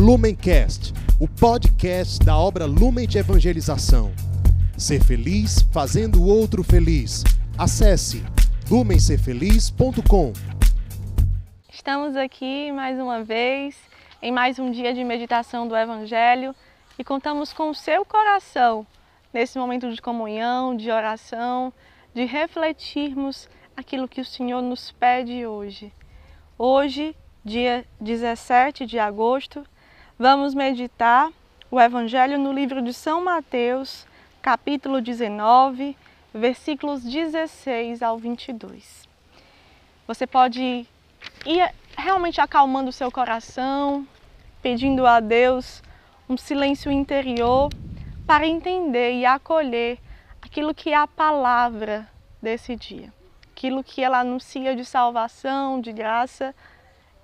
Lumencast, o podcast da obra Lumen de Evangelização. Ser feliz fazendo o outro feliz. Acesse lumencerfeliz.com. Estamos aqui mais uma vez em mais um dia de meditação do Evangelho e contamos com o seu coração nesse momento de comunhão, de oração, de refletirmos aquilo que o Senhor nos pede hoje. Hoje, dia 17 de agosto, vamos meditar o Evangelho no livro de São Mateus, capítulo 19, versículos 16 ao 22. Você pode ir realmente acalmando o seu coração, pedindo a Deus um silêncio interior para entender e acolher aquilo que é a palavra desse dia, aquilo que ela anuncia de salvação, de graça,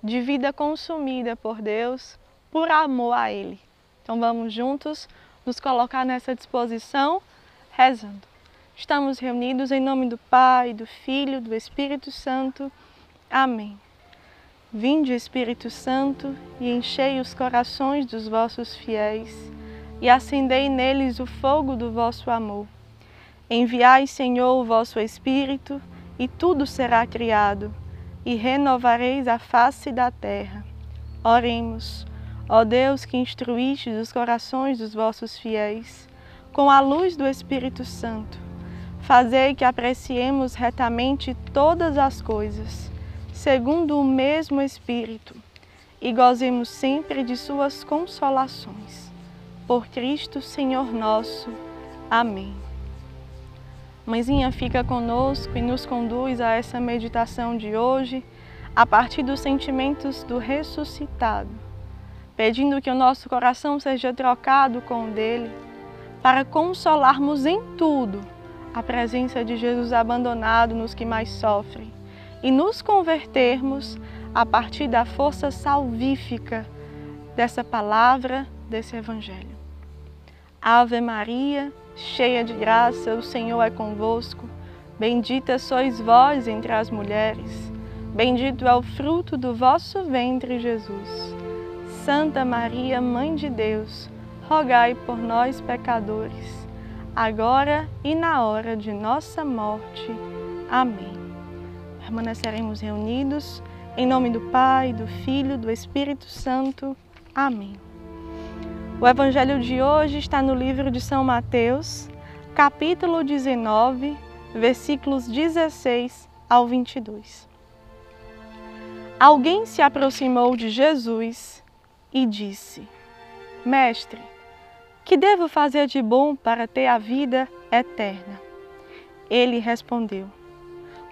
de vida consumida por Deus, por amor a Ele. Então vamos juntos nos colocar nessa disposição, rezando. Estamos reunidos em nome do Pai, do Filho, do Espírito Santo. Amém. Vinde, Espírito Santo, e enchei os corações dos vossos fiéis, e acendei neles o fogo do vosso amor. Enviai, Senhor, o vosso Espírito, e tudo será criado, e renovareis a face da terra. Oremos, ó Deus que instruíste os corações dos vossos fiéis, com a luz do Espírito Santo, fazei que apreciemos retamente todas as coisas segundo o mesmo Espírito, e gozemos sempre de Suas consolações. Por Cristo, Senhor nosso. Amém. Mãezinha fica conosco e nos conduz a essa meditação de hoje, a partir dos sentimentos do ressuscitado, pedindo que o nosso coração seja trocado com o dele, para consolarmos em tudo a presença de Jesus abandonado nos que mais sofrem e nos convertermos a partir da força salvífica dessa palavra, desse Evangelho. Ave Maria, cheia de graça, o Senhor é convosco. Bendita sois vós entre as mulheres. Bendito é o fruto do vosso ventre, Jesus. Santa Maria, Mãe de Deus, rogai por nós, pecadores, agora e na hora de nossa morte. Amém permaneceremos reunidos. Em nome do Pai, do Filho, do Espírito Santo. Amém. O Evangelho de hoje está no livro de São Mateus, capítulo 19, versículos 16 ao 22. Alguém se aproximou de Jesus e disse: Mestre, que devo fazer de bom para ter a vida eterna? Ele respondeu: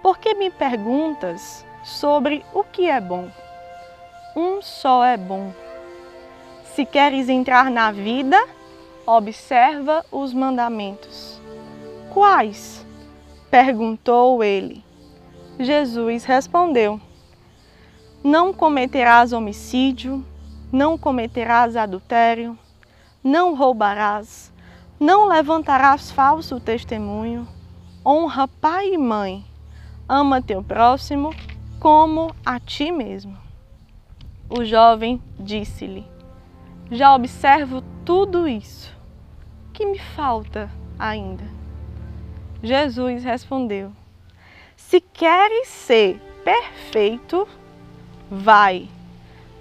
por que me perguntas sobre o que é bom? Um só é bom. Se queres entrar na vida, observa os mandamentos. Quais? perguntou ele. Jesus respondeu: Não cometerás homicídio, não cometerás adultério, não roubarás, não levantarás falso testemunho, honra pai e mãe ama teu próximo como a ti mesmo. O jovem disse-lhe: Já observo tudo isso. Que me falta ainda? Jesus respondeu: Se queres ser perfeito, vai,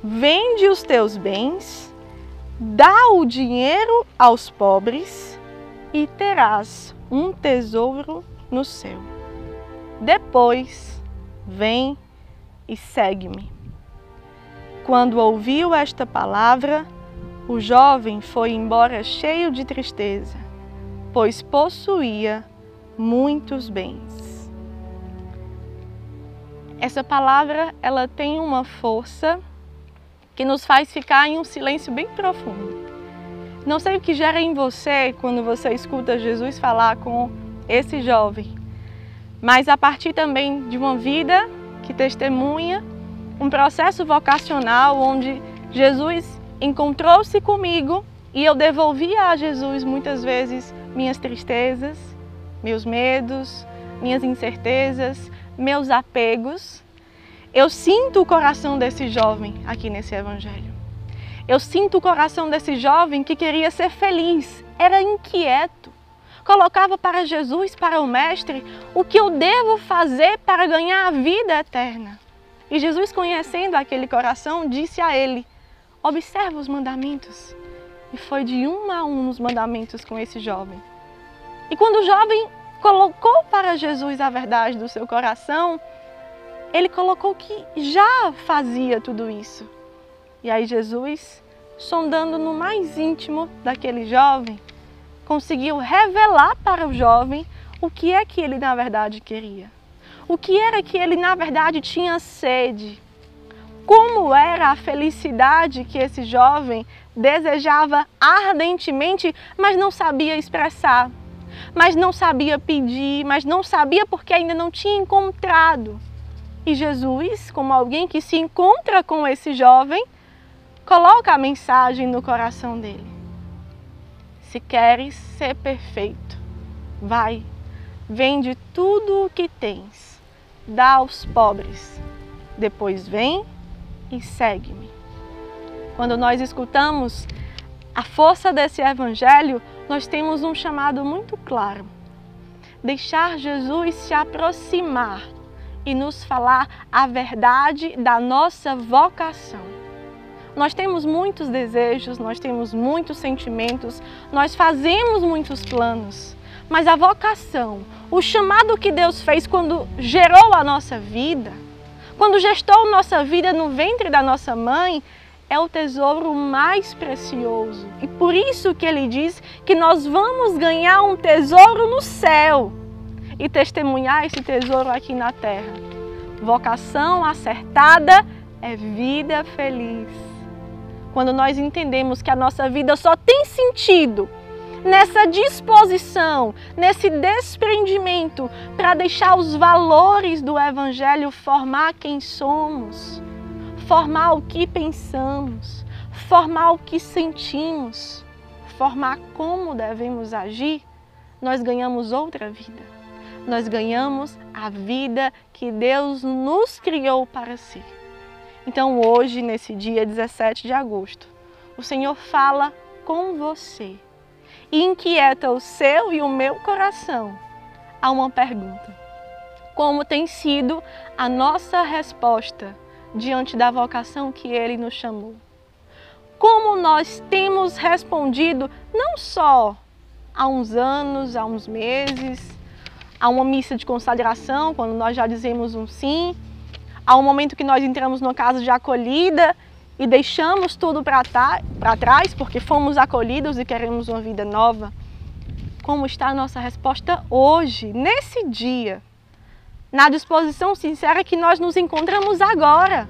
vende os teus bens, dá o dinheiro aos pobres e terás um tesouro no céu. Depois, vem e segue-me. Quando ouviu esta palavra, o jovem foi embora cheio de tristeza, pois possuía muitos bens. Essa palavra, ela tem uma força que nos faz ficar em um silêncio bem profundo. Não sei o que gera em você quando você escuta Jesus falar com esse jovem, mas a partir também de uma vida que testemunha um processo vocacional onde Jesus encontrou-se comigo e eu devolvia a Jesus muitas vezes minhas tristezas, meus medos, minhas incertezas, meus apegos. Eu sinto o coração desse jovem aqui nesse evangelho. Eu sinto o coração desse jovem que queria ser feliz, era inquieto. Colocava para Jesus, para o Mestre, o que eu devo fazer para ganhar a vida eterna. E Jesus, conhecendo aquele coração, disse a ele: Observa os mandamentos. E foi de um a um nos mandamentos com esse jovem. E quando o jovem colocou para Jesus a verdade do seu coração, ele colocou que já fazia tudo isso. E aí Jesus, sondando no mais íntimo daquele jovem, conseguiu revelar para o jovem o que é que ele na verdade queria. O que era que ele na verdade tinha sede. Como era a felicidade que esse jovem desejava ardentemente, mas não sabia expressar, mas não sabia pedir, mas não sabia porque ainda não tinha encontrado. E Jesus, como alguém que se encontra com esse jovem, coloca a mensagem no coração dele. Se queres ser perfeito, vai, vende tudo o que tens, dá aos pobres, depois vem e segue-me. Quando nós escutamos a força desse evangelho, nós temos um chamado muito claro: deixar Jesus se aproximar e nos falar a verdade da nossa vocação. Nós temos muitos desejos, nós temos muitos sentimentos, nós fazemos muitos planos, mas a vocação, o chamado que Deus fez quando gerou a nossa vida, quando gestou nossa vida no ventre da nossa mãe, é o tesouro mais precioso. E por isso que ele diz que nós vamos ganhar um tesouro no céu e testemunhar esse tesouro aqui na terra. Vocação acertada é vida feliz. Quando nós entendemos que a nossa vida só tem sentido nessa disposição, nesse desprendimento para deixar os valores do Evangelho formar quem somos, formar o que pensamos, formar o que sentimos, formar como devemos agir, nós ganhamos outra vida nós ganhamos a vida que Deus nos criou para si. Então, hoje, nesse dia 17 de agosto, o Senhor fala com você e inquieta o seu e o meu coração a uma pergunta: Como tem sido a nossa resposta diante da vocação que Ele nos chamou? Como nós temos respondido não só há uns anos, há uns meses, Há uma missa de consagração, quando nós já dizemos um sim. Há um momento que nós entramos numa casa de acolhida e deixamos tudo para trás porque fomos acolhidos e queremos uma vida nova. Como está a nossa resposta hoje, nesse dia? Na disposição sincera que nós nos encontramos agora.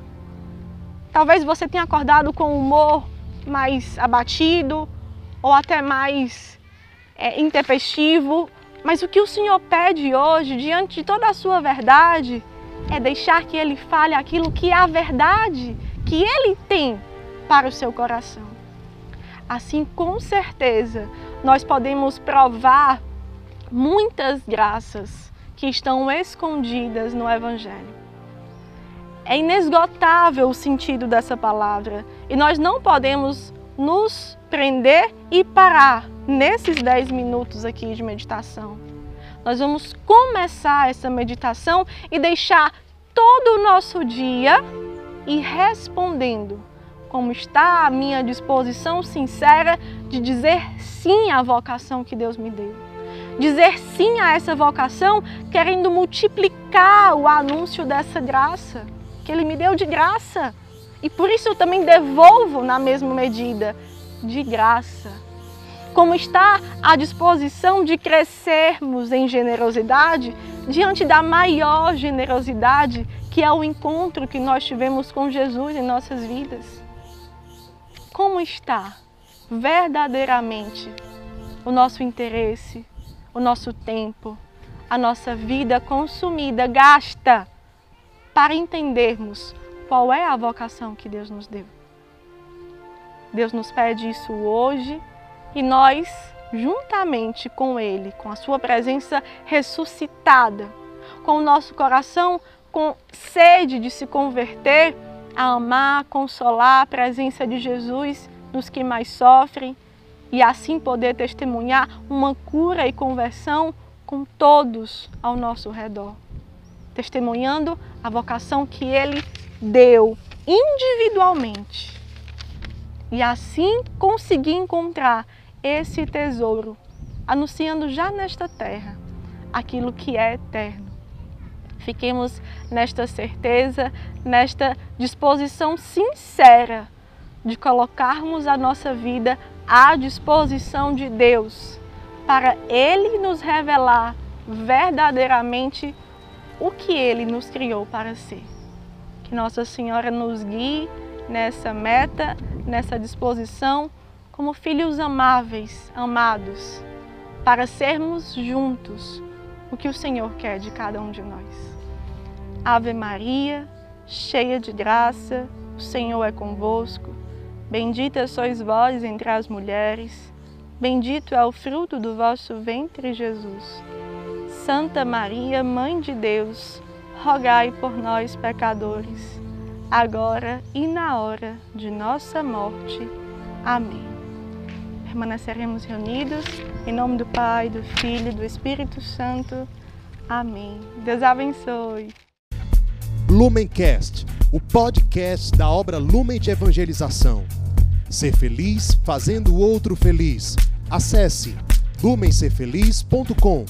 Talvez você tenha acordado com humor mais abatido ou até mais é, intempestivo, mas o que o Senhor pede hoje, diante de toda a sua verdade, é deixar que Ele fale aquilo que é a verdade que Ele tem para o seu coração. Assim, com certeza, nós podemos provar muitas graças que estão escondidas no Evangelho. É inesgotável o sentido dessa palavra e nós não podemos nos prender e parar nesses 10 minutos aqui de meditação. Nós vamos começar essa meditação e deixar todo o nosso dia e respondendo como está a minha disposição sincera de dizer sim à vocação que Deus me deu. Dizer sim a essa vocação, querendo multiplicar o anúncio dessa graça que Ele me deu de graça. E por isso eu também devolvo na mesma medida, de graça como está a disposição de crescermos em generosidade diante da maior generosidade que é o encontro que nós tivemos com Jesus em nossas vidas. Como está verdadeiramente o nosso interesse, o nosso tempo, a nossa vida consumida, gasta para entendermos qual é a vocação que Deus nos deu. Deus nos pede isso hoje e nós, juntamente com Ele, com a Sua presença ressuscitada, com o nosso coração com sede de se converter, a amar, consolar a presença de Jesus nos que mais sofrem e assim poder testemunhar uma cura e conversão com todos ao nosso redor. Testemunhando a vocação que Ele deu individualmente. E assim conseguir encontrar esse tesouro, anunciando já nesta terra aquilo que é eterno. Fiquemos nesta certeza, nesta disposição sincera de colocarmos a nossa vida à disposição de Deus, para Ele nos revelar verdadeiramente o que Ele nos criou para ser. Que Nossa Senhora nos guie nessa meta, nessa disposição, como filhos amáveis, amados, para sermos juntos o que o Senhor quer de cada um de nós. Ave Maria, cheia de graça, o Senhor é convosco. Bendita sois vós entre as mulheres, bendito é o fruto do vosso ventre, Jesus. Santa Maria, Mãe de Deus, rogai por nós, pecadores, agora e na hora de nossa morte. Amém. Permaneceremos reunidos em nome do Pai, do Filho e do Espírito Santo. Amém. Deus abençoe. Lumencast, o podcast da obra Lumen de Evangelização. Ser feliz fazendo o outro feliz. Acesse lumencerfeliz.com.